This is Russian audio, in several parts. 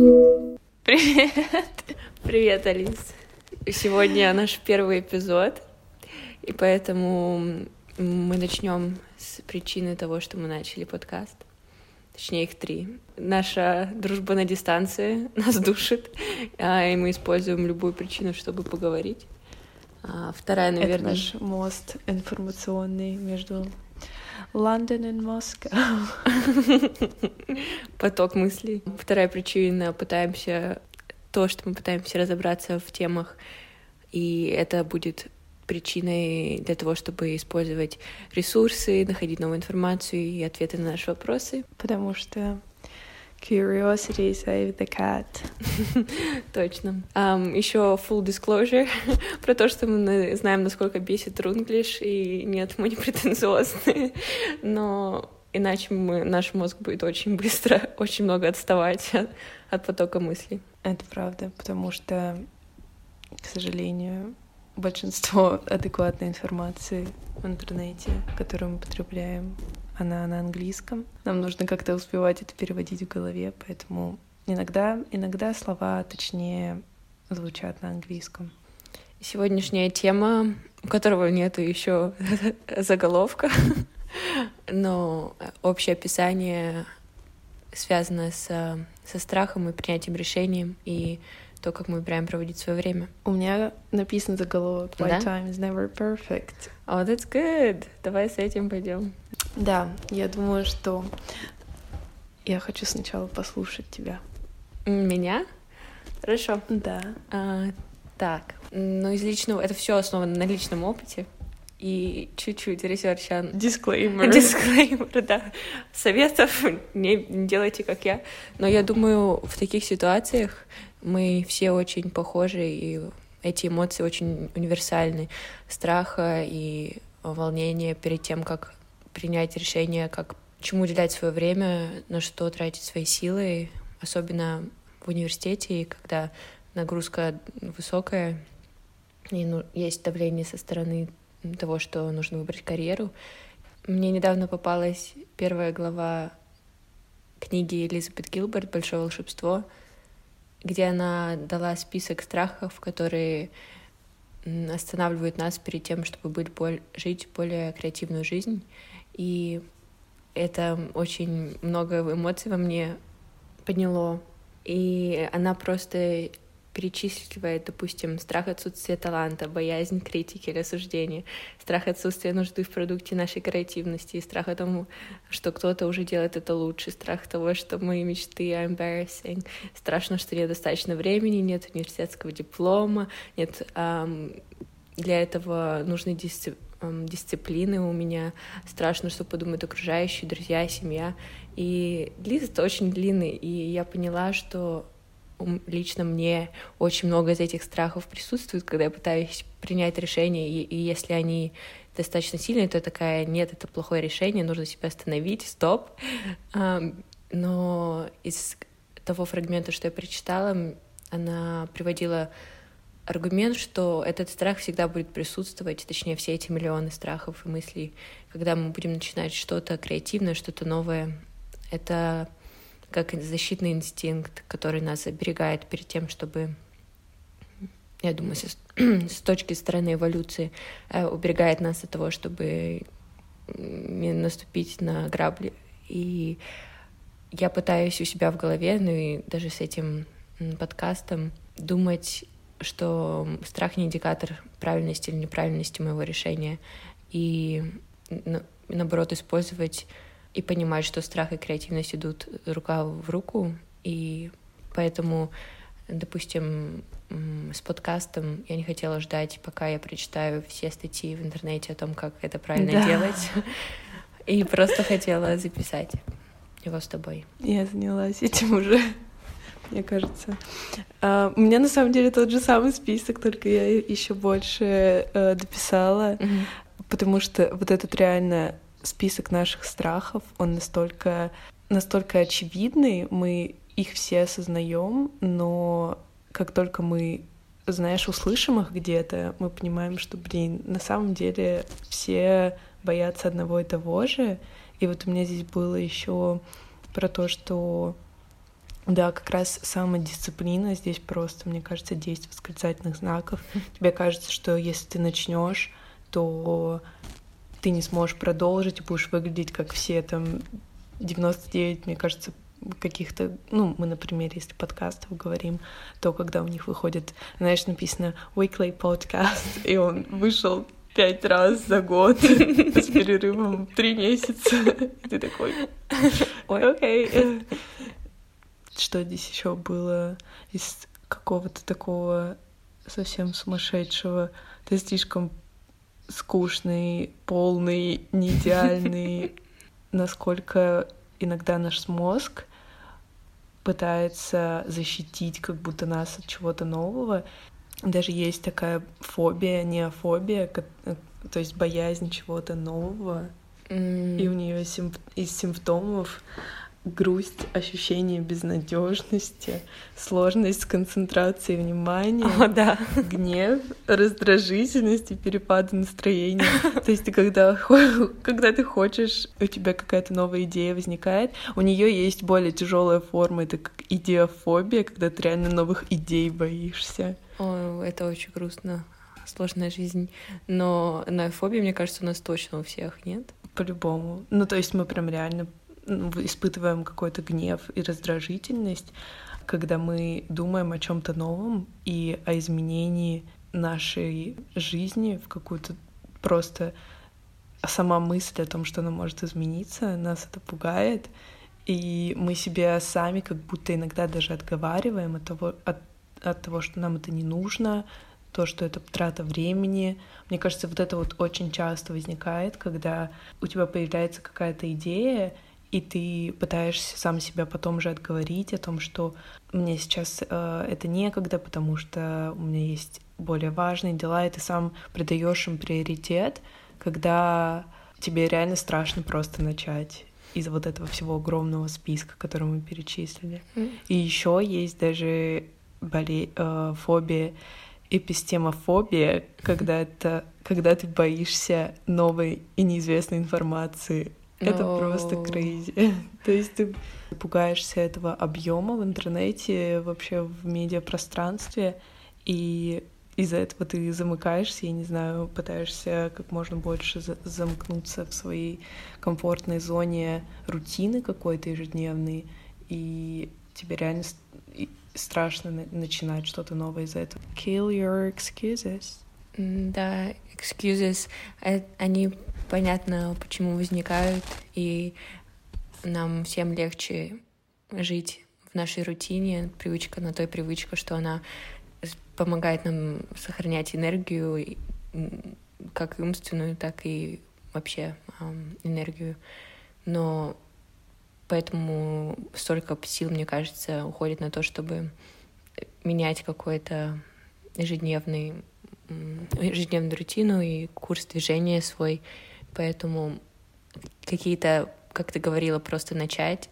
Привет! Привет, Алис. Сегодня наш первый эпизод, и поэтому мы начнем с причины того, что мы начали подкаст. Точнее, их три. Наша дружба на дистанции нас душит, а, и мы используем любую причину, чтобы поговорить. А вторая, наверное... Это наш мост информационный между Лондон и Москва. Поток мыслей. Вторая причина — пытаемся... То, что мы пытаемся разобраться в темах, и это будет причиной для того, чтобы использовать ресурсы, находить новую информацию и ответы на наши вопросы. Потому что Curiosity save the cat. Точно. Um, еще full disclosure про то, что мы знаем, насколько бесит рунглиш, и нет, мы не претенциозные, но иначе мы, наш мозг будет очень быстро, очень много отставать от, от потока мыслей. Это правда, потому что, к сожалению, большинство адекватной информации в интернете, которую мы потребляем, она на английском. Нам нужно как-то успевать это переводить в голове, поэтому иногда, иногда слова точнее звучат на английском. Сегодняшняя тема, у которого нет еще заголовка, но общее описание связано с, со страхом и принятием решений и то, как мы выбираем проводить свое время. У меня написан заголовок «My да? time is never perfect». Oh, that's good. Давай с этим пойдем. Да, я думаю, что я хочу сначала послушать тебя. Меня? Хорошо. Да. А, так, ну из личного, это все основано на личном опыте и чуть-чуть research а. Дисклеймер. Дисклеймер, да. Советов не, не делайте, как я. Но я думаю, в таких ситуациях мы все очень похожи, и эти эмоции очень универсальны. Страха и волнения перед тем, как принять решение, как чему уделять свое время, на что тратить свои силы, особенно в университете, когда нагрузка высокая, и ну, есть давление со стороны того, что нужно выбрать карьеру. Мне недавно попалась первая глава книги Элизабет Гилберт «Большое волшебство», где она дала список страхов, которые останавливают нас перед тем, чтобы быть, боль, жить более креативную жизнь. И это очень много эмоций во мне подняло. И она просто перечисливает, допустим, страх отсутствия таланта, боязнь критики или осуждения, страх отсутствия нужды в продукте нашей креативности, страх о том, что кто-то уже делает это лучше, страх того, что мои мечты are embarrassing, страшно, что недостаточно времени, нет университетского диплома, нет um, для этого нужной дисциплины дисциплины у меня, страшно, что подумают окружающие, друзья, семья. И лист очень длинный, и я поняла, что лично мне очень много из этих страхов присутствует, когда я пытаюсь принять решение, и, и если они достаточно сильные, то я такая, нет, это плохое решение, нужно себя остановить, стоп. Но из того фрагмента, что я прочитала, она приводила аргумент, что этот страх всегда будет присутствовать, точнее, все эти миллионы страхов и мыслей, когда мы будем начинать что-то креативное, что-то новое. Это как защитный инстинкт, который нас оберегает перед тем, чтобы, я думаю, с, с точки стороны эволюции, э, уберегает нас от того, чтобы не наступить на грабли. И я пытаюсь у себя в голове, ну и даже с этим подкастом, думать что страх не индикатор правильности или неправильности моего решения, и наоборот использовать и понимать, что страх и креативность идут рука в руку, и поэтому, допустим, с подкастом я не хотела ждать, пока я прочитаю все статьи в интернете о том, как это правильно да. делать, и просто хотела записать его с тобой. Я занялась этим уже мне кажется. Uh, у меня на самом деле тот же самый список, только я еще больше uh, дописала, mm-hmm. потому что вот этот реально список наших страхов, он настолько, настолько очевидный, мы их все осознаем, но как только мы, знаешь, услышим их где-то, мы понимаем, что, блин, на самом деле все боятся одного и того же. И вот у меня здесь было еще про то, что Да, как раз самодисциплина здесь просто, мне кажется, действие восклицательных знаков. Тебе кажется, что если ты начнешь, то ты не сможешь продолжить будешь выглядеть как все там 99, мне кажется, каких-то, ну, мы, например, если подкастов говорим, то когда у них выходит, знаешь, написано weekly podcast, и он вышел пять раз за год с перерывом три месяца, и ты такой, ой, окей. Что здесь еще было из какого-то такого совсем сумасшедшего? Ты слишком скучный, полный, не идеальный, насколько иногда наш мозг пытается защитить как будто нас от чего-то нового. Даже есть такая фобия, неофобия, то есть боязнь чего-то нового. Mm. И у нее симп- из симптомов грусть, ощущение безнадежности, сложность концентрации внимания, О, да. гнев, раздражительность и перепады настроения. То есть когда, когда ты хочешь, у тебя какая-то новая идея возникает, у нее есть более тяжелая форма, это как идеофобия, когда ты реально новых идей боишься. О, это очень грустно сложная жизнь. Но на фобии, мне кажется, у нас точно у всех, нет? По-любому. Ну, то есть мы прям реально испытываем какой-то гнев и раздражительность, когда мы думаем о чем-то новом и о изменении нашей жизни в какую-то просто сама мысль о том, что она может измениться, нас это пугает, и мы себя сами как будто иногда даже отговариваем от того, от, от того, что нам это не нужно, то, что это трата времени. Мне кажется, вот это вот очень часто возникает, когда у тебя появляется какая-то идея, и ты пытаешься сам себя потом же отговорить о том, что мне сейчас э, это некогда, потому что у меня есть более важные дела, и ты сам придаешь им приоритет, когда тебе реально страшно просто начать из вот этого всего огромного списка, который мы перечислили. Mm. И еще есть даже боле... э, фобия, эпистемофобия, когда это когда ты боишься новой и неизвестной информации это Но... просто крейзи. То есть ты пугаешься этого объема в интернете, вообще в медиапространстве, и из-за этого ты замыкаешься, я не знаю, пытаешься как можно больше за замкнуться в своей комфортной зоне рутины какой-то ежедневной, и тебе реально страшно начинать что-то новое из-за этого. Kill your excuses. Да, excuses, э, они понятно, почему возникают, и нам всем легче жить в нашей рутине, привычка на той привычка, что она помогает нам сохранять энергию, как умственную, так и вообще энергию. Но поэтому столько сил, мне кажется, уходит на то, чтобы менять какой-то ежедневный ежедневную рутину и курс движения свой, Поэтому какие-то, как ты говорила, просто начать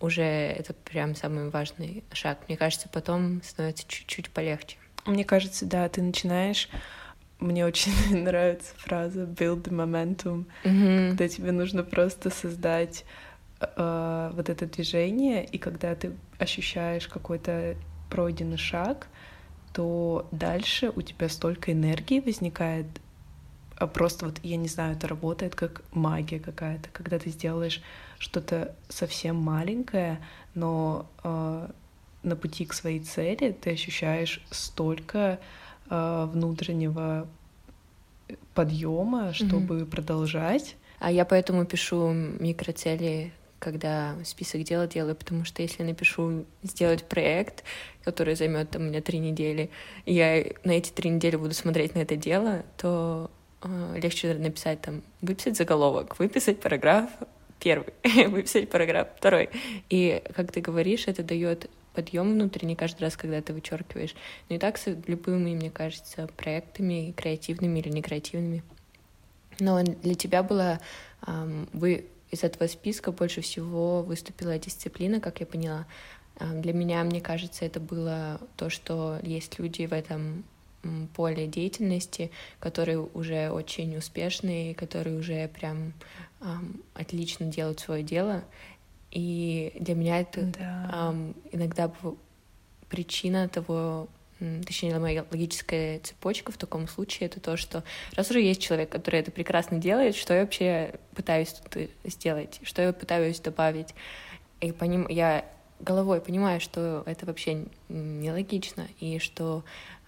уже это прям самый важный шаг. Мне кажется, потом становится чуть-чуть полегче. Мне кажется, да, ты начинаешь мне очень нравится фраза build momentum, mm-hmm. когда тебе нужно просто создать э, вот это движение, и когда ты ощущаешь какой-то пройденный шаг, то дальше у тебя столько энергии возникает просто вот, я не знаю, это работает как магия какая-то, когда ты сделаешь что-то совсем маленькое, но э, на пути к своей цели ты ощущаешь столько э, внутреннего подъема, чтобы mm-hmm. продолжать. А я поэтому пишу микроцели, когда список дел делаю, потому что если напишу сделать проект, который займет у меня три недели, и я на эти три недели буду смотреть на это дело, то а, легче написать там, выписать заголовок, выписать параграф первый, выписать параграф второй. И, как ты говоришь, это дает подъем внутренний каждый раз, когда ты вычеркиваешь. Но и так с любыми, мне кажется, проектами, креативными или некреативными. Но для тебя было... Вы из этого списка больше всего выступила дисциплина, как я поняла. Для меня, мне кажется, это было то, что есть люди в этом поле деятельности, которые уже очень успешные, которые уже прям эм, отлично делают свое дело. И для меня это Да. эм, иногда причина того, точнее, моя логическая цепочка в таком случае, это то, что раз уже есть человек, который это прекрасно делает, что я вообще пытаюсь тут э, сделать, что я пытаюсь добавить. И по ним я головой понимаю, что это вообще нелогично, и что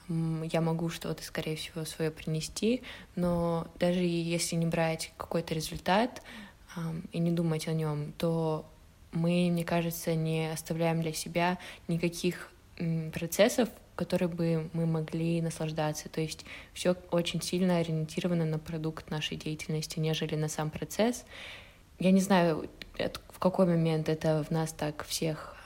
я могу что-то, скорее всего, свое принести, но даже если не брать какой-то результат и не думать о нем, то мы, мне кажется, не оставляем для себя никаких процессов, которые бы мы могли наслаждаться. То есть все очень сильно ориентировано на продукт нашей деятельности, нежели на сам процесс. Я не знаю, в какой момент это в нас так всех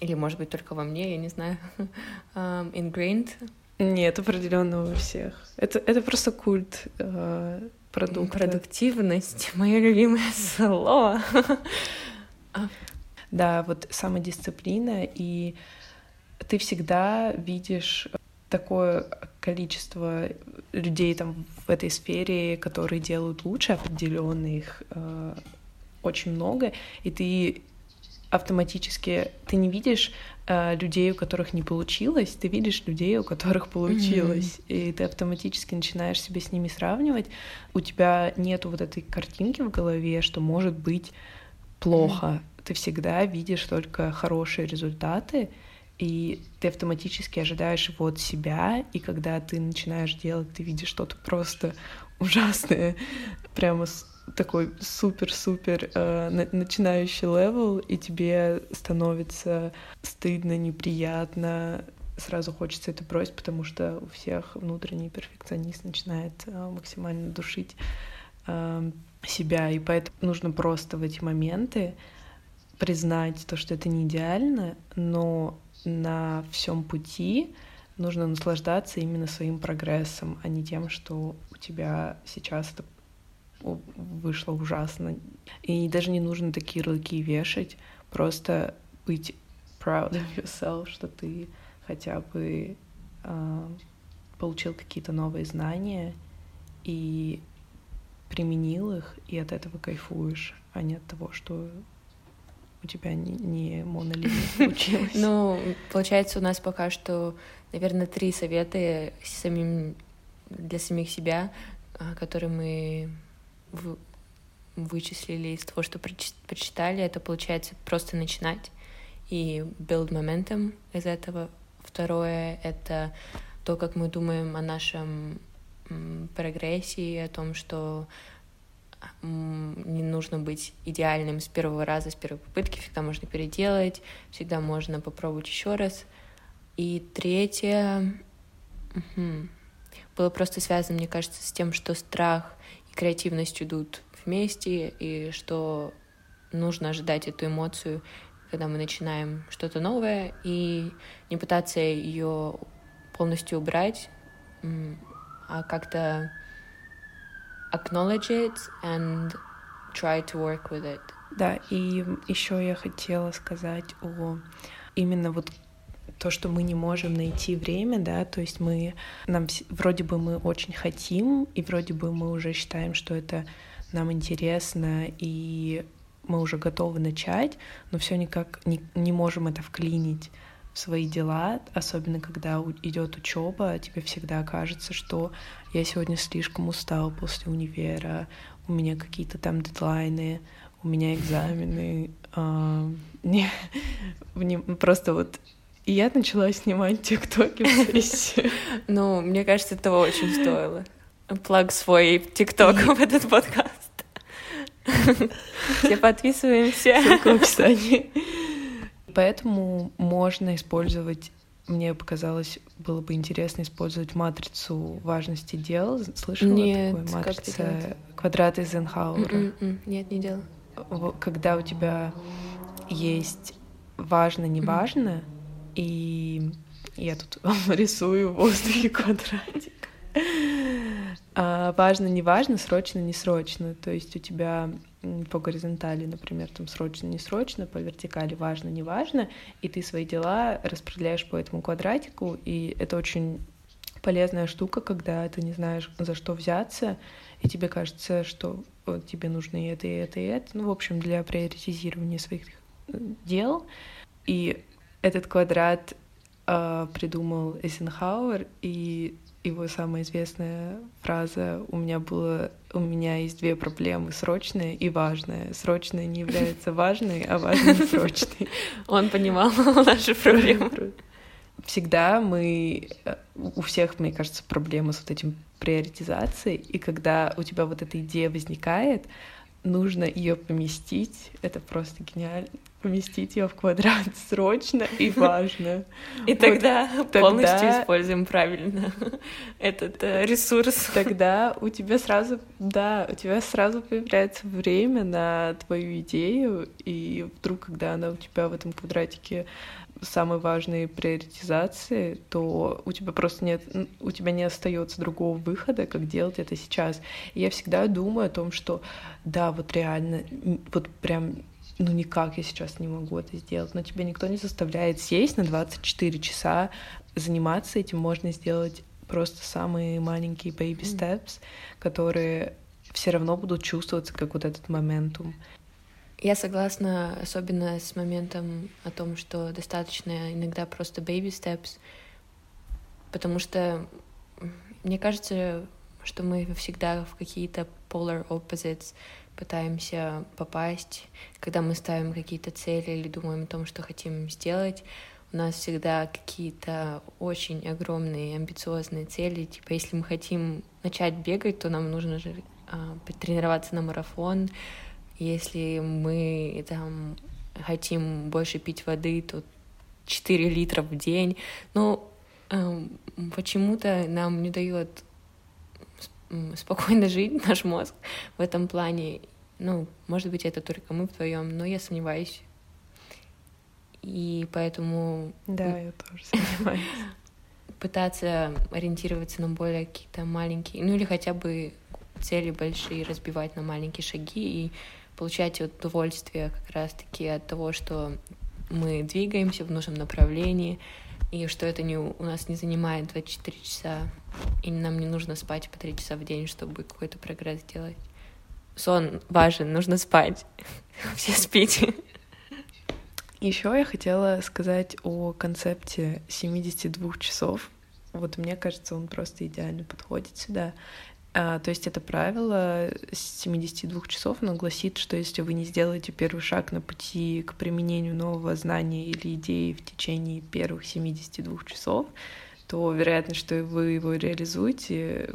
или, может быть, только во мне, я не знаю, ам, ingrained, Нет, определенно у всех. Это, это просто культ э, продукта. продуктивность, мое любимое слово. Да, вот самодисциплина, и ты всегда видишь такое количество людей там в этой сфере, которые делают лучше, определенно их э, очень много, и ты автоматически. Ты не видишь э, людей, у которых не получилось, ты видишь людей, у которых получилось, и ты автоматически начинаешь себя с ними сравнивать. У тебя нету вот этой картинки в голове, что может быть плохо. Ты всегда видишь только хорошие результаты, и ты автоматически ожидаешь его от себя, и когда ты начинаешь делать, ты видишь что-то просто ужасное, прямо с- такой супер-супер э, на- начинающий level, и тебе становится стыдно, неприятно, сразу хочется это бросить, потому что у всех внутренний перфекционист начинает э, максимально душить э, себя, и поэтому нужно просто в эти моменты признать то, что это не идеально, но на всем пути нужно наслаждаться именно своим прогрессом, а не тем, что у тебя сейчас это вышло ужасно. И даже не нужно такие ярлыки вешать, просто быть proud of yourself, что ты хотя бы а, получил какие-то новые знания и применил их, и от этого кайфуешь, а не от того, что у тебя не, не монолит получилось. Ну, получается, у нас пока что, наверное, три совета самим для самих себя, а, которые мы вы- вычислили из того, что проч- прочитали. Это получается просто начинать и build momentum из этого. Второе — это то, как мы думаем о нашем м, прогрессе, о том, что не нужно быть идеальным с первого раза, с первой попытки, всегда можно переделать, всегда можно попробовать еще раз. И третье мгм, было просто связано, мне кажется, с тем, что страх и креативность идут вместе, и что нужно ожидать эту эмоцию, когда мы начинаем что-то новое, и не пытаться ее полностью убрать, а как-то acknowledge it and try to work with it. Да, и еще я хотела сказать о именно вот то, что мы не можем найти время, да, то есть мы, нам вроде бы мы очень хотим, и вроде бы мы уже считаем, что это нам интересно, и мы уже готовы начать, но все никак не, не можем это вклинить в свои дела, особенно когда идет учеба, тебе всегда кажется, что я сегодня слишком устал после универа, у меня какие-то там дедлайны, у меня экзамены, а, не, просто вот и я начала снимать тиктоки в. Ну, мне кажется, этого очень стоило. Плаг свой ТикТок в этот подкаст. Все подписываемся. Ссылка в описании. Поэтому можно использовать мне показалось, было бы интересно использовать матрицу важности дел. Слышала Нет, такую матрица квадрат Эйзенхауэра? М-м-м, Нет, не делала. Когда у тебя есть важно, не важно, и я тут рисую в воздухе квадратик. А важно, не важно, срочно, не срочно. То есть у тебя по горизонтали, например, там срочно, не срочно, по вертикали важно, не важно, и ты свои дела распределяешь по этому квадратику, и это очень полезная штука, когда ты не знаешь, за что взяться, и тебе кажется, что вот, тебе нужно и это, и это, и это. Ну, в общем, для приоритизирования своих э, дел. И этот квадрат э, придумал Эйзенхауэр, и его самая известная фраза «У меня было, у меня есть две проблемы, срочная и важная. Срочная не является важной, а важная — срочной». Он понимал наши проблемы. Всегда мы... У всех, мне кажется, проблемы с вот этим приоритизацией, и когда у тебя вот эта идея возникает, нужно ее поместить. Это просто гениально. Поместить ее в квадрат срочно и важно. И вот тогда, тогда полностью используем правильно этот э, ресурс. Тогда у тебя сразу, да, у тебя сразу появляется время на твою идею, и вдруг, когда она у тебя в этом квадратике самой важной приоритизации, то у тебя просто нет, у тебя не остается другого выхода, как делать это сейчас. И я всегда думаю о том, что да, вот реально, вот прям ну никак я сейчас не могу это сделать, но тебя никто не заставляет сесть на 24 часа, заниматься этим можно сделать просто самые маленькие baby steps, которые все равно будут чувствоваться как вот этот моментум. Я согласна, особенно с моментом о том, что достаточно иногда просто baby steps, потому что мне кажется, что мы всегда в какие-то polar opposites пытаемся попасть, когда мы ставим какие-то цели или думаем о том, что хотим сделать, у нас всегда какие-то очень огромные амбициозные цели. Типа, если мы хотим начать бегать, то нам нужно же а, тренироваться на марафон, если мы там хотим больше пить воды, то 4 литра в день. Но э, почему-то нам не дает спокойно жить наш мозг в этом плане. Ну, может быть, это только мы вдвоем, но я сомневаюсь. И поэтому... Да, я тоже сомневаюсь. Пытаться ориентироваться на более какие-то маленькие, ну или хотя бы цели большие разбивать на маленькие шаги и получать удовольствие как раз-таки от того, что мы двигаемся в нужном направлении, и что это не, у нас не занимает 24 часа, и нам не нужно спать по 3 часа в день, чтобы какой-то прогресс сделать. Сон важен, нужно спать. Все спите. Еще я хотела сказать о концепте 72 часов. Вот мне кажется, он просто идеально подходит сюда. А, то есть это правило с 72 часов, оно гласит, что если вы не сделаете первый шаг на пути к применению нового знания или идеи в течение первых 72 часов, то вероятность, что вы его реализуете,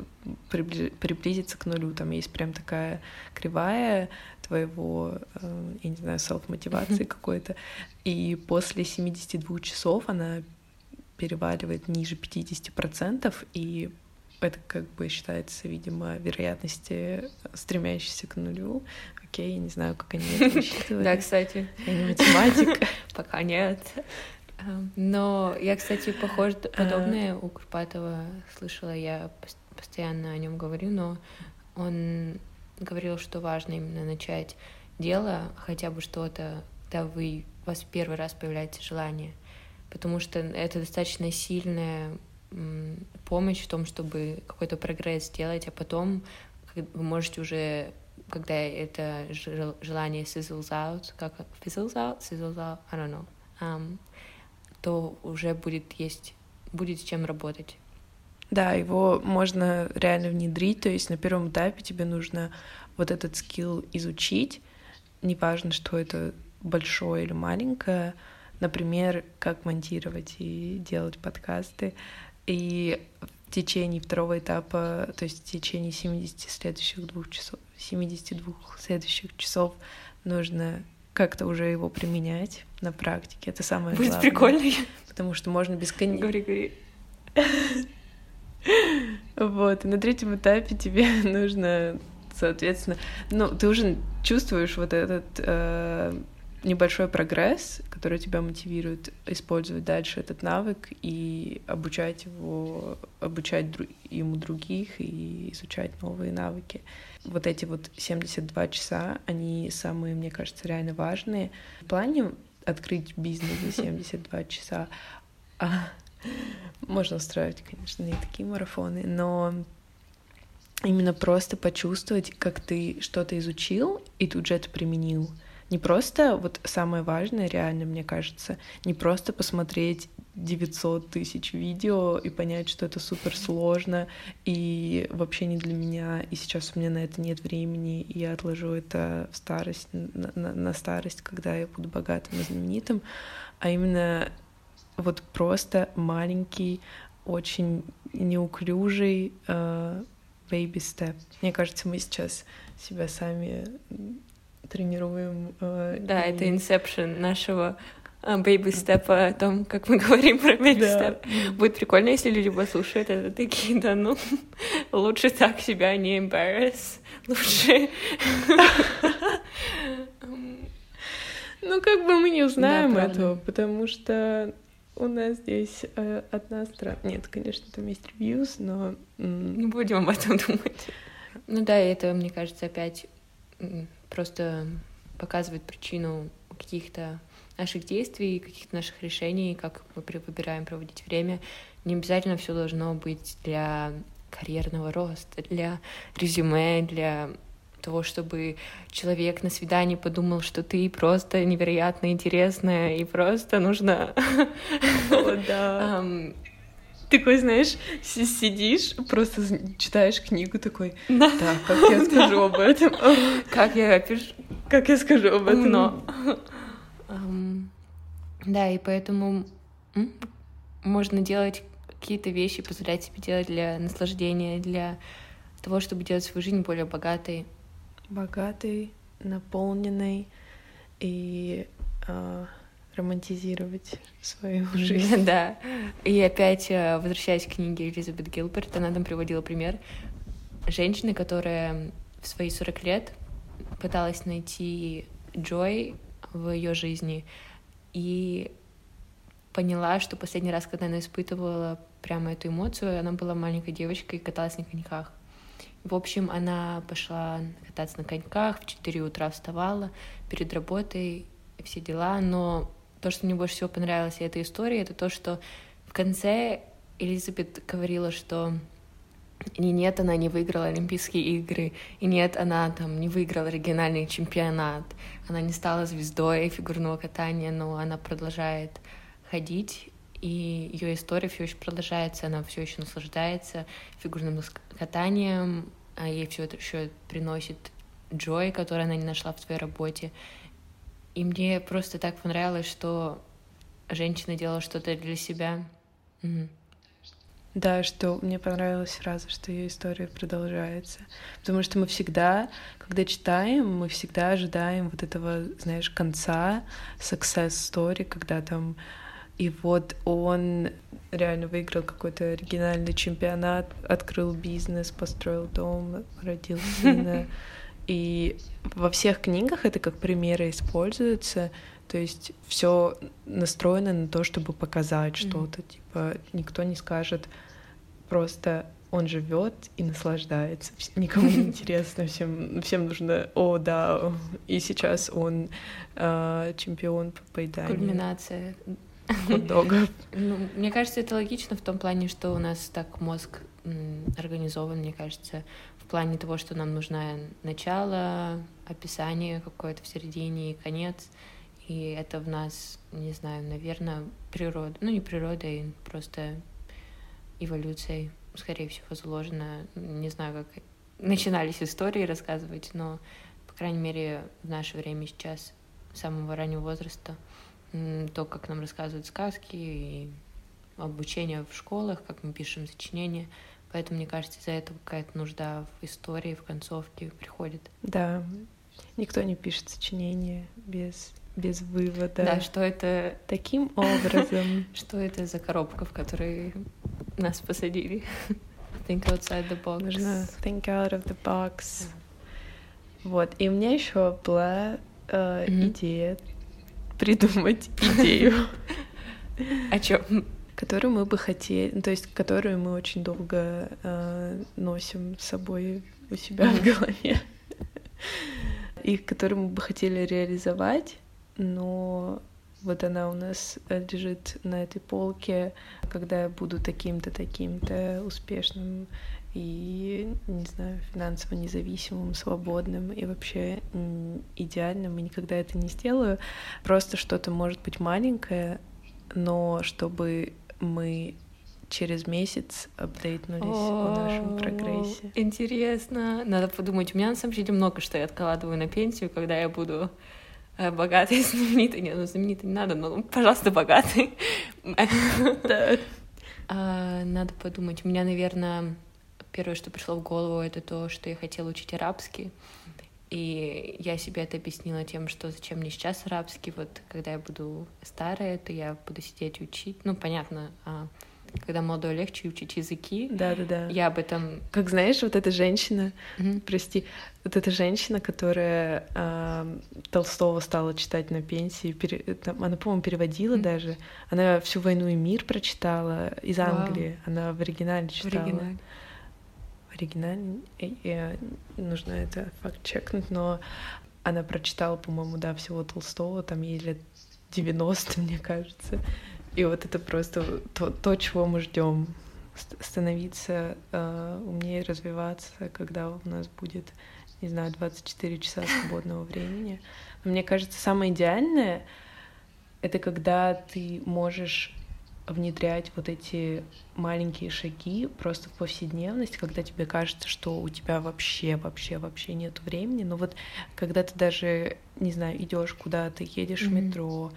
приблизится к нулю. Там есть прям такая кривая твоего, э, я не знаю, селф-мотивации какой-то. И после 72 часов она переваливает ниже 50%, и это как бы считается, видимо, вероятности, стремящейся к нулю. Окей, я не знаю, как они это высчитывают. Да, кстати. Я не математик. Пока нет. Эм, но я, кстати, похоже, подобное у Курпатова слышала, я постоянно о нем говорю, но он говорил, что важно именно начать дело, хотя бы что-то, когда вы, у вас первый раз появляется желание, потому что это достаточно сильная помощь в том, чтобы какой-то прогресс сделать, а потом вы можете уже, когда это желание sizzles out, как fizzles out, sizzles out, I don't know, um, то уже будет есть, будет с чем работать. Да, его можно реально внедрить, то есть на первом этапе тебе нужно вот этот скилл изучить, неважно, что это большое или маленькое, например, как монтировать и делать подкасты, и в течение второго этапа, то есть в течение 70 следующих двух часов, 72 следующих часов нужно как-то уже его применять на практике. Это самое Будет главное. прикольно. Потому что можно бесконечно... Говори, говори. Вот, и на третьем этапе тебе нужно, соответственно, ну, ты уже чувствуешь вот этот э, небольшой прогресс, который тебя мотивирует использовать дальше этот навык и обучать его, обучать дру- ему других и изучать новые навыки. Вот эти вот 72 часа, они самые, мне кажется, реально важные. В плане открыть бизнес за 72 часа, а Можно устраивать, конечно, не такие марафоны, но именно просто почувствовать, как ты что-то изучил и тут же это применил. Не просто, вот самое важное, реально, мне кажется, не просто посмотреть 900 тысяч видео и понять, что это супер сложно и вообще не для меня, и сейчас у меня на это нет времени, и я отложу это в старость, на, на, на старость, когда я буду богатым и знаменитым, а именно вот просто маленький, очень неуклюжий uh, baby step. Мне кажется, мы сейчас себя сами тренируем. Uh, да, и... это inception нашего baby step а о том, как мы говорим про baby step. Да. Будет прикольно, если люди послушают это такие, да, ну, лучше так себя не embarrass, лучше... Ну, как бы мы не узнаем да, этого, потому что у нас здесь э, одна страна. Нет, конечно, там есть ревьюз, но... Не будем об этом думать. Ну да, это, мне кажется, опять просто показывает причину каких-то наших действий, каких-то наших решений, как мы выбираем проводить время. Не обязательно все должно быть для карьерного роста, для резюме, для того, чтобы человек на свидании подумал, что ты просто невероятно интересная, и просто нужно... Такой, знаешь, сидишь, просто читаешь книгу такой, да, как я скажу об этом? Как я опишу? Как я скажу об этом? Но. Да, и поэтому можно делать какие-то вещи, позволять себе делать для наслаждения, для того, чтобы делать свою жизнь более богатой. Богатой, наполненной и э, романтизировать свою жизнь. Да. И опять, э, возвращаясь к книге Элизабет Гилберт, она там приводила пример женщины, которая в свои 40 лет пыталась найти Джой в ее жизни, и поняла, что последний раз, когда она испытывала прямо эту эмоцию, она была маленькой девочкой и каталась на коньках. В общем, она пошла кататься на коньках, в 4 утра вставала перед работой, все дела, но то, что мне больше всего понравилось этой истории, это то, что в конце Элизабет говорила, что и нет, она не выиграла Олимпийские игры, и нет, она там не выиграла региональный чемпионат, она не стала звездой фигурного катания, но она продолжает ходить, и ее история все еще продолжается, она все еще наслаждается фигурным катанием, а ей все это еще приносит Джой, которую она не нашла в своей работе. И мне просто так понравилось, что женщина делала что-то для себя. Угу. Да, что мне понравилось сразу, что ее история продолжается. Потому что мы всегда, когда читаем, мы всегда ожидаем вот этого, знаешь, конца success story, когда там и вот он реально выиграл какой-то оригинальный чемпионат, открыл бизнес, построил дом, родил сына. И во всех книгах это как примеры используется. То есть все настроено на то, чтобы показать mm-hmm. что-то. Типа никто не скажет просто он живет и наслаждается. Никому не интересно, всем, всем нужно, о, да, и сейчас он э, чемпион по поеданию. Кульминация хот-дога. Ну, мне кажется, это логично в том плане, что у нас так мозг организован, мне кажется, в плане того, что нам нужно начало, описание какое-то в середине и конец. И это в нас, не знаю, наверное, природа, ну не природа, и просто эволюцией, скорее всего, заложено. Не знаю, как начинались истории рассказывать, но, по крайней мере, в наше время сейчас, с самого раннего возраста, то, как нам рассказывают сказки и обучение в школах, как мы пишем сочинения. Поэтому, мне кажется, из-за этого какая-то нужда в истории, в концовке приходит. Да, никто не пишет сочинения без без вывода. Да, что это... Таким образом. Что это за коробка, в которой нас посадили? Think outside the box. Нужно think out of the box. Вот. И у меня еще была э, идея придумать идею. О чем? Которую мы бы хотели, то есть которую мы очень долго э, носим с собой у себя в голове, и которую мы бы хотели реализовать, но вот она у нас э, лежит на этой полке, когда я буду таким-то, таким-то успешным и, не знаю, финансово независимым, свободным и вообще идеальным, и никогда это не сделаю. Просто что-то может быть маленькое, но чтобы мы через месяц апдейтнулись о нашем прогрессе. Интересно. Надо подумать. У меня на самом деле много что я откладываю на пенсию, когда я буду э, богатой, знаменитой. Не, ну знаменитой не надо, но, пожалуйста, богатой. А, надо подумать. У меня, наверное, первое, что пришло в голову, это то, что я хотела учить арабский. И я себе это объяснила тем, что зачем мне сейчас арабский, вот когда я буду старая, то я буду сидеть учить. Ну, понятно, а когда молодой легче учить языки. Да, да, да. Я об этом. Как знаешь, вот эта женщина, mm-hmm. прости, вот эта женщина, которая э, Толстого стала читать на пенсии, пере... Там, она, по-моему, переводила mm-hmm. даже. Она всю войну и мир прочитала из Англии. Wow. Она в оригинале читала. В оригинале. В оригинале. И, и, нужно это факт чекнуть, но она прочитала, по-моему, да, всего Толстого, там ей лет 90, мне кажется. И вот это просто то, то чего мы ждем становиться э, умнее, развиваться, когда у нас будет, не знаю, 24 часа свободного времени. Но мне кажется, самое идеальное — это когда ты можешь внедрять вот эти маленькие шаги просто в повседневность, когда тебе кажется, что у тебя вообще, вообще, вообще нет времени. Но вот когда ты даже, не знаю, идешь куда-то, едешь mm-hmm. в метро,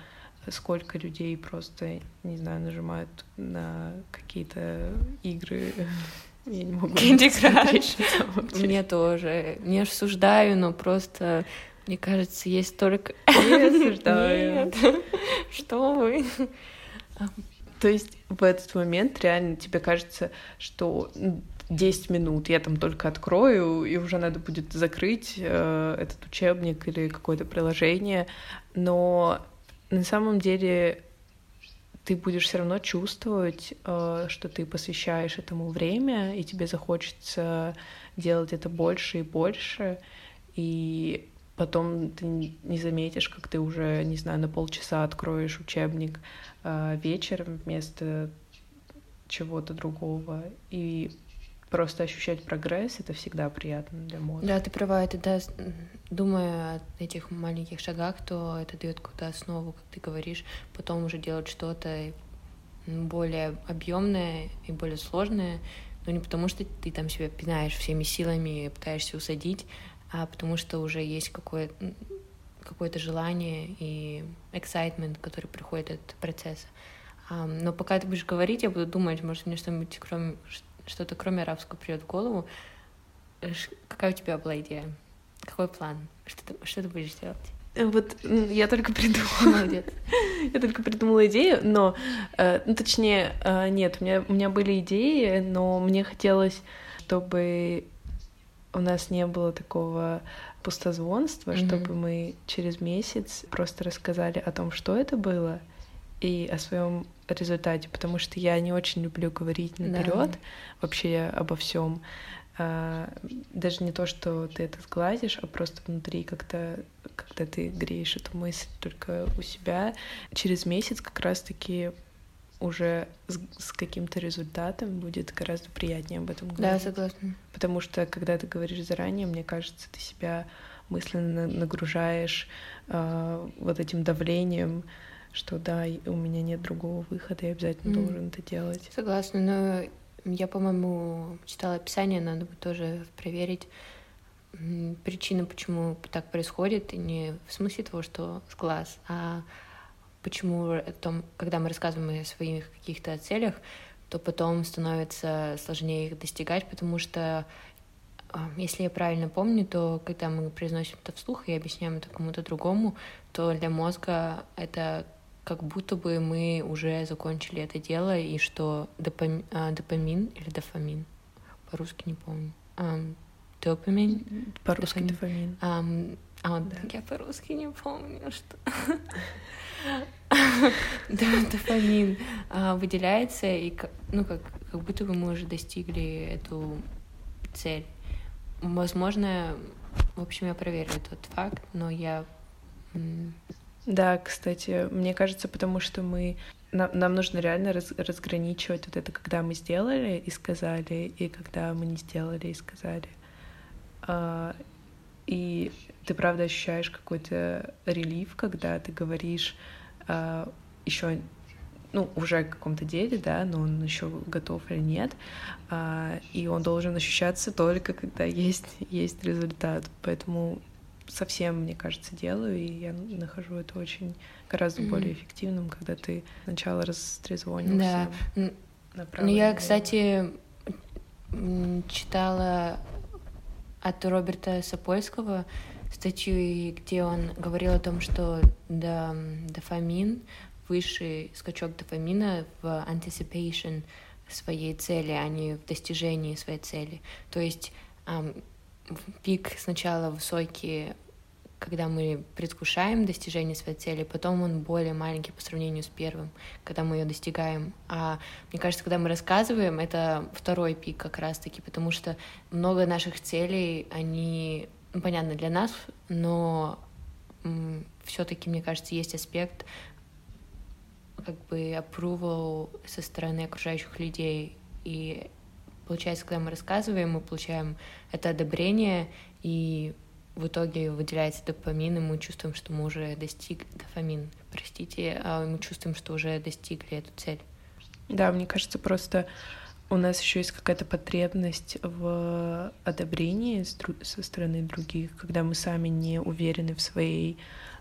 сколько людей просто, не знаю, нажимают на какие-то игры. Я не могу Candy Crush. Мне тоже. Не осуждаю, но просто, мне кажется, есть только... Не осуждаю. Что вы? То есть в этот момент реально тебе кажется, что 10 минут я там только открою, и уже надо будет закрыть э, этот учебник или какое-то приложение. Но на самом деле ты будешь все равно чувствовать, э, что ты посвящаешь этому время, и тебе захочется делать это больше и больше, и потом ты не заметишь, как ты уже, не знаю, на полчаса откроешь учебник э, вечером вместо чего-то другого, и просто ощущать прогресс — это всегда приятно для мозга. Да, ты права, это даст, думая о этих маленьких шагах, то это дает какую-то основу, как ты говоришь, потом уже делать что-то более объемное и более сложное, но не потому, что ты там себя пинаешь всеми силами и пытаешься усадить, а потому что уже есть какое-то какое-то желание и excitement, который приходит от процесса. Но пока ты будешь говорить, я буду думать, может, мне что-нибудь кроме что-то кроме арабского придет в голову. Какая у тебя была идея? Какой план? Что ты, что ты будешь делать? Э, вот я только придумала. Молодец. Я только придумала идею, но, э, ну, точнее, э, нет, у меня, у меня были идеи, но мне хотелось, чтобы у нас не было такого пустозвонства, mm-hmm. чтобы мы через месяц просто рассказали о том, что это было, и о своем результате, потому что я не очень люблю говорить наперед да. вообще обо всем. А, даже не то, что ты это сглазишь, а просто внутри как-то, когда ты греешь эту мысль только у себя, через месяц как раз-таки уже с, с каким-то результатом будет гораздо приятнее об этом говорить. Да, согласна. Потому что когда ты говоришь заранее, мне кажется, ты себя мысленно нагружаешь э, вот этим давлением, что да, у меня нет другого выхода, я обязательно mm. должен это делать. Согласна, но я, по-моему, читала описание, надо бы тоже проверить причину, почему так происходит, и не в смысле того, что с глаз, а почему о том, когда мы рассказываем о своих каких-то целях, то потом становится сложнее их достигать, потому что если я правильно помню, то когда мы произносим это вслух и объясняем это кому-то другому, то для мозга это как будто бы мы уже закончили это дело, и что допами... а, допамин или дофамин, по-русски не помню, а, допамин? По-русски дофамин. А, а да. я по-русски не помню, что... дофамин а, выделяется, и ну, как, как будто бы мы уже достигли эту цель. Возможно, в общем, я проверю этот факт, но я Да, кстати, мне кажется, потому что мы нам, нам нужно реально раз, разграничивать вот это, когда мы сделали и сказали, и когда мы не сделали и сказали. И ты правда ощущаешь какой-то релив, когда ты говоришь а, еще ну, уже о каком-то деле, да, но он еще готов или нет, а, и он должен ощущаться только когда есть, есть результат. Поэтому совсем, мне кажется, делаю, и я нахожу это очень гораздо mm-hmm. более эффективным, когда ты сначала растрезвонился. Да. Ну, я, кстати, читала от Роберта Сапольского статью, где он говорил о том, что дофамин, высший скачок дофамина в anticipation своей цели, а не в достижении своей цели. То есть пик сначала высокий, когда мы предвкушаем достижение своей цели, потом он более маленький по сравнению с первым, когда мы ее достигаем. А мне кажется, когда мы рассказываем, это второй пик как раз-таки, потому что много наших целей, они, ну, понятно, для нас, но все-таки, мне кажется, есть аспект как бы approval со стороны окружающих людей. И получается, когда мы рассказываем, мы получаем это одобрение, и в итоге выделяется допамин, и мы чувствуем, что мы уже достигли дофамин, простите, а мы чувствуем, что уже достигли эту цель. Да, мне кажется, просто у нас еще есть какая-то потребность в одобрении со стороны других, когда мы сами не уверены в своей,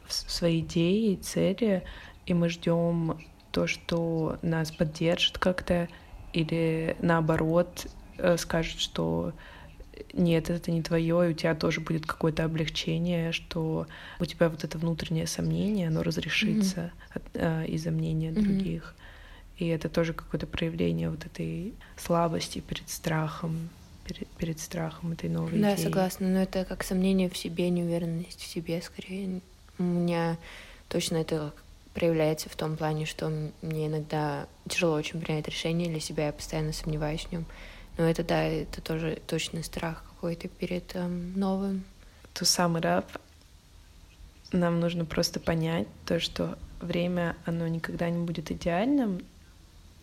в своей идее и цели, и мы ждем то, что нас поддержит как-то, или наоборот э, скажет, что нет, это не твое, и у тебя тоже будет какое-то облегчение, что у тебя вот это внутреннее сомнение, оно разрешится mm-hmm. от, из-за мнения mm-hmm. других. И это тоже какое-то проявление вот этой слабости перед страхом, перед, перед страхом этой новой да, идеи. Да, согласна, но это как сомнение в себе, неуверенность в себе скорее. У меня точно это проявляется в том плане, что мне иногда тяжело очень принять решение для себя, я постоянно сомневаюсь в нем. Но это да, это тоже точно страх какой-то перед эм, новым. To it up, нам нужно просто понять то, что время, оно никогда не будет идеальным,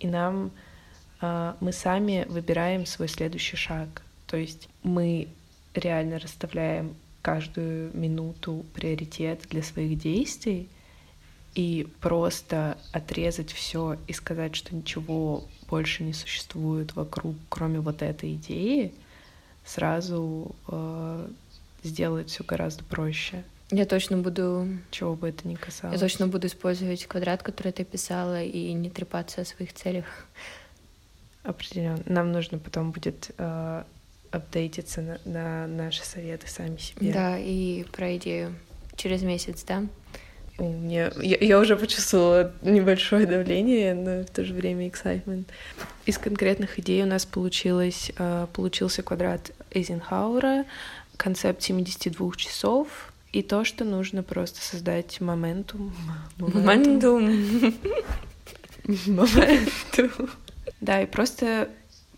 и нам э, мы сами выбираем свой следующий шаг. То есть мы реально расставляем каждую минуту приоритет для своих действий, и просто отрезать все и сказать, что ничего больше не существует вокруг, кроме вот этой идеи, сразу э, сделает все гораздо проще. Я точно буду... Чего бы это ни касалось. Я точно буду использовать квадрат, который ты писала, и не трепаться о своих целях. Определенно. Нам нужно потом будет э, апдейтиться на, на наши советы сами себе. Да, и про идею через месяц, да? Мне, я, я уже почувствовала небольшое давление, но в то же время excitement. Из конкретных идей у нас получилось, uh, получился квадрат Эйзенхауэра, концепт 72 часов и то, что нужно просто создать моментум. Моментум. Моментум. Да, и просто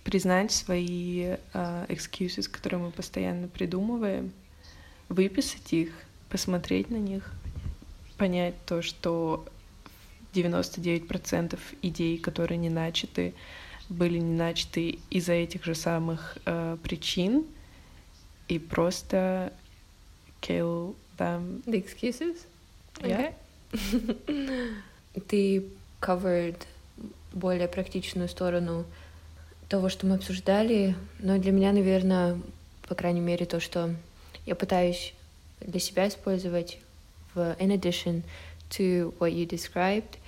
признать свои uh, excuses, которые мы постоянно придумываем, выписать их, посмотреть на них понять то, что 99% идей, которые не начаты, были не начаты из-за этих же самых э, причин, и просто kill them. The excuses? Yeah. Okay. Ты covered более практичную сторону того, что мы обсуждали, но для меня, наверное, по крайней мере, то, что я пытаюсь для себя использовать in addition to what you described,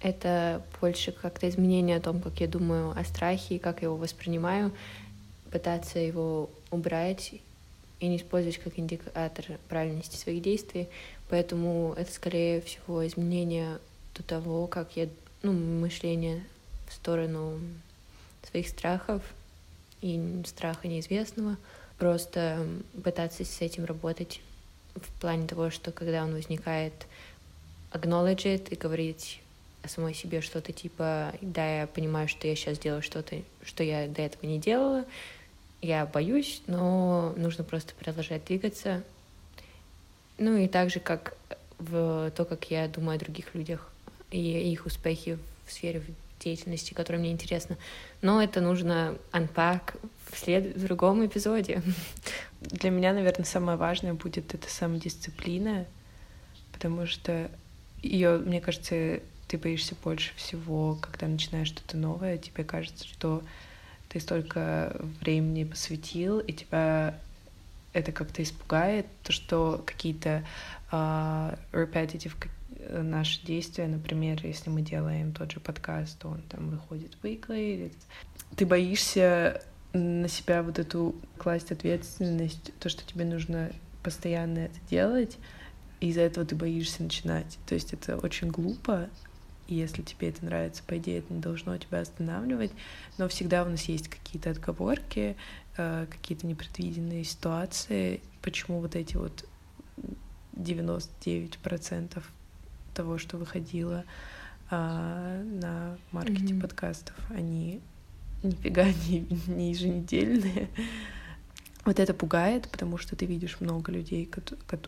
это больше как-то изменение о том, как я думаю о страхе и как я его воспринимаю, пытаться его убрать и не использовать как индикатор правильности своих действий. Поэтому это, скорее всего, изменение до того, как я, ну, мышление в сторону своих страхов и страха неизвестного. Просто пытаться с этим работать в плане того, что когда он возникает, acknowledge it и говорить о самой себе что-то типа, да, я понимаю, что я сейчас делаю что-то, что я до этого не делала, я боюсь, но нужно просто продолжать двигаться. Ну и также как в то, как я думаю о других людях и их успехи в сфере деятельности, которая мне интересна. Но это нужно unpack в, след... в другом эпизоде. Для меня, наверное, самое важное будет это самодисциплина, потому что ее, мне кажется, ты боишься больше всего, когда начинаешь что-то новое, тебе кажется, что ты столько времени посвятил, и тебя это как-то испугает, то, что какие-то uh, repetitive наши действия, например, если мы делаем тот же подкаст, то он там выходит weekly, ты боишься на себя вот эту класть ответственность, то, что тебе нужно постоянно это делать, и из-за этого ты боишься начинать. То есть это очень глупо, и если тебе это нравится, по идее, это не должно тебя останавливать, но всегда у нас есть какие-то отговорки, э, какие-то непредвиденные ситуации, почему вот эти вот 99% того, что выходило а, на маркете mm-hmm. подкастов, они нифига не, не еженедельные. Вот это пугает, потому что ты видишь много людей,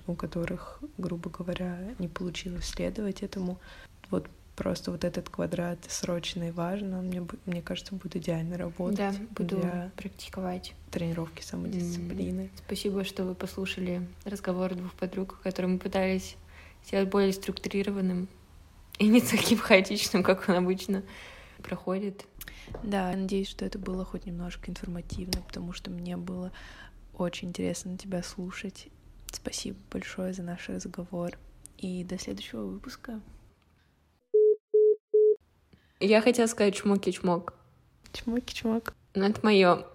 у которых, грубо говоря, не получилось следовать этому. Вот просто вот этот квадрат срочно и важно, он мне, мне кажется, будет идеально работать. Да, буду для практиковать. Тренировки самодисциплины. Спасибо, что вы послушали разговор двух подруг, которые мы пытались сделать более структурированным и не таким хаотичным, как он обычно проходит. Да, надеюсь, что это было хоть немножко информативно, потому что мне было очень интересно тебя слушать. Спасибо большое за наш разговор. И до следующего выпуска. Я хотела сказать чмоки-чмок. Чмоки-чмок. Ну, это мое.